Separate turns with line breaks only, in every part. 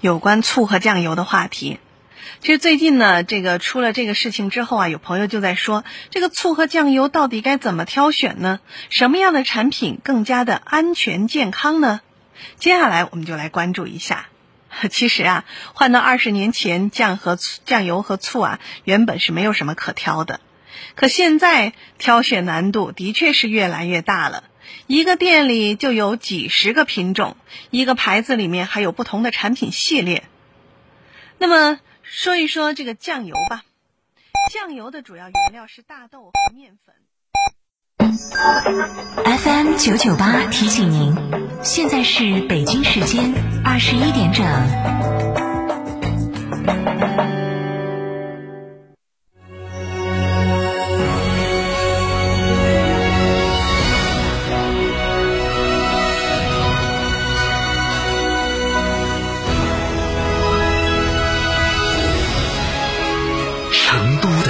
有关醋和酱油的话题。其实最近呢，这个出了这个事情之后啊，有朋友就在说，这个醋和酱油到底该怎么挑选呢？什么样的产品更加的安全健康呢？接下来我们就来关注一下。其实啊，换到二十年前，酱和酱油和醋啊，原本是没有什么可挑的。可现在挑选难度的确是越来越大了。一个店里就有几十个品种，一个牌子里面还有不同的产品系列。那么说一说这个酱油吧，酱油的主要原料是大豆和面粉。
FM 九九八提醒您，现在是北京时间二十一点整。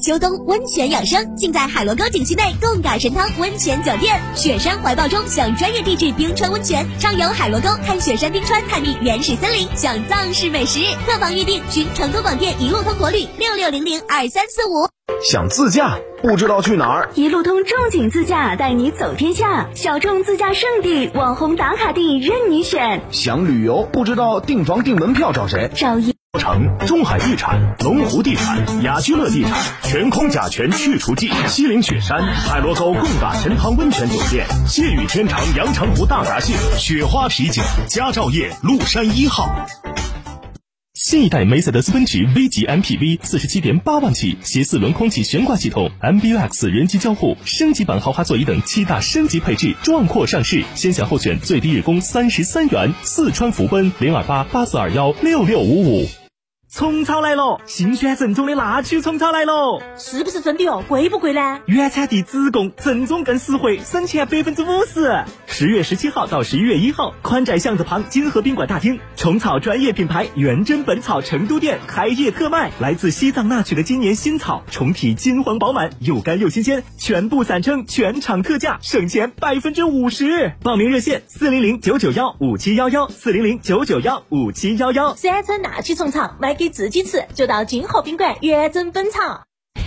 秋冬温泉养生，尽在海螺沟景区内贡嘎神汤温泉酒店。雪山怀抱中享专业地质冰川温泉，畅游海螺沟，看雪山冰川，探秘原始森林，享藏式美食。客房预订寻成都广电一路通国旅六六零零二三四五。
想自驾不知道去哪儿？
一路通众景自驾带你走天下，小众自驾圣地、网红打卡地任你选。
想旅游不知道订房订门票找谁？
找一。
城、中海地产、龙湖地产、雅居乐地产，全空甲醛去除剂，西岭雪山、海螺沟贡嘎神汤温泉酒店，谢雨天长阳澄湖大闸蟹，雪花啤酒，佳兆业麓山一号。
新一代梅赛德斯奔驰 V 级 MPV 四十七点八万起，携四轮空气悬挂系统、MBUX 人机交互、升级版豪华座椅等七大升级配置，壮阔上市，先享后选最低日供三十三元。四川福奔零二八八四二幺六六五五。
虫草来了，新鲜正宗的那曲虫草来了，
是不是真的哦？贵不贵呢？
原产地直供，正宗更实惠，省钱百分之五十。十月十七号到十一月一号，宽窄巷子旁金河宾馆大厅，虫草专业品牌元真本草成都店开业特卖，来自西藏那曲的今年新草，虫体金黄饱满，又干又新鲜，全部散称全场特价，省钱百分之五十。报名热线：四零零九九幺五七幺幺，四零零九九幺五七幺幺。
山村那曲虫草买给自己吃，就到金河宾馆元真本草。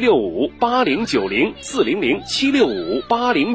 六五八零九零四零零七六五八零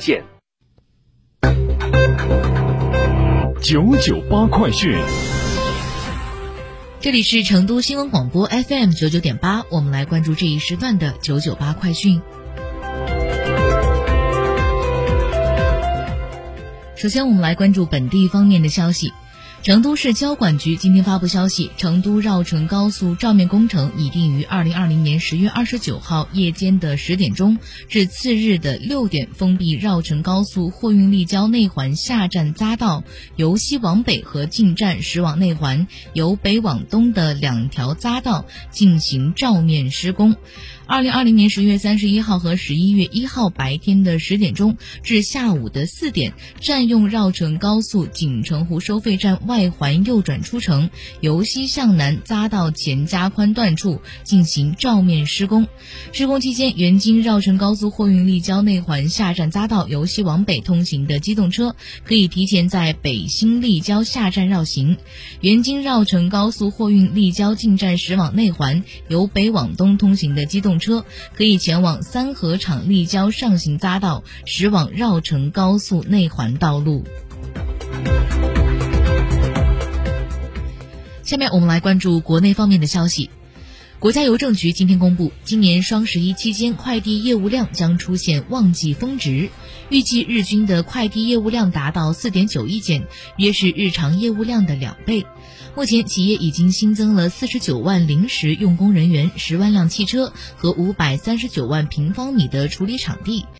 献。
九九八快讯，
这里是成都新闻广播 FM 九九点八，我们来关注这一时段的九九八快讯。首先，我们来关注本地方面的消息。成都市交管局今天发布消息，成都绕城高速照面工程拟定于二零二零年十月二十九号夜间的十点钟至次日的六点封闭绕城高速货运立交内环下站匝道，由西往北和进站驶往内环由北往东的两条匝道进行照面施工。二零二零年十月三十一号和十一月一号白天的十点钟至下午的四点，占用绕城高速锦城湖收费站。外环右转出城，由西向南匝道前加宽段处进行照面施工。施工期间，原京绕城高速货运立交内环下站匝道由西往北通行的机动车可以提前在北新立交下站绕行；原京绕城高速货运立交进站驶往内环由北往东通行的机动车可以前往三河场立交上行匝道驶往绕城高速内环道路。下面我们来关注国内方面的消息。国家邮政局今天公布，今年双十一期间快递业务量将出现旺季峰值，预计日均的快递业务量达到四点九亿件，约是日常业务量的两倍。目前，企业已经新增了四十九万临时用工人员、十万辆汽车和五百三十九万平方米的处理场地。